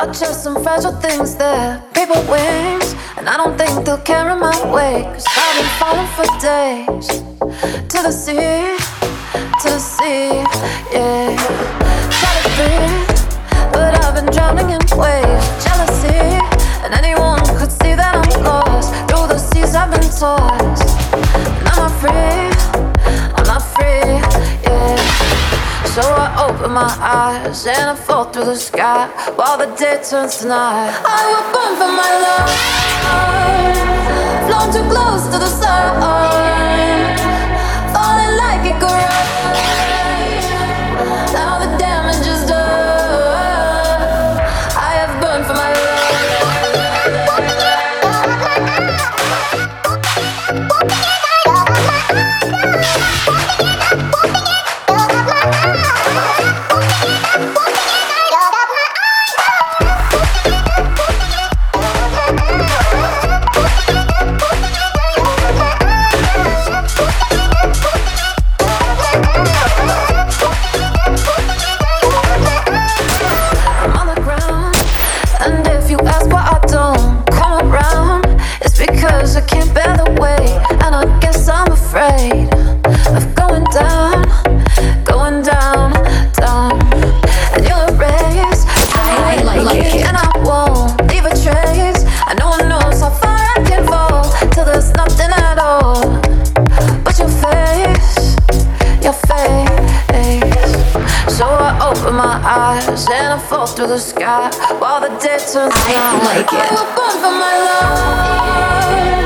are just some fragile things there. Paper wings, and I don't think they'll carry my weight. Cause I've been falling for days to the sea, to the sea, yeah. Try to breathe, but I've been drowning in waves. Jealousy, and anyone could see that I'm lost. Through the seas, I've been tossed. And I'm not Open my eyes and I fall through the sky while the day turns to night. I will burn for my love, flown to the fall through the sky while the day turns I like it. I will burn for my love,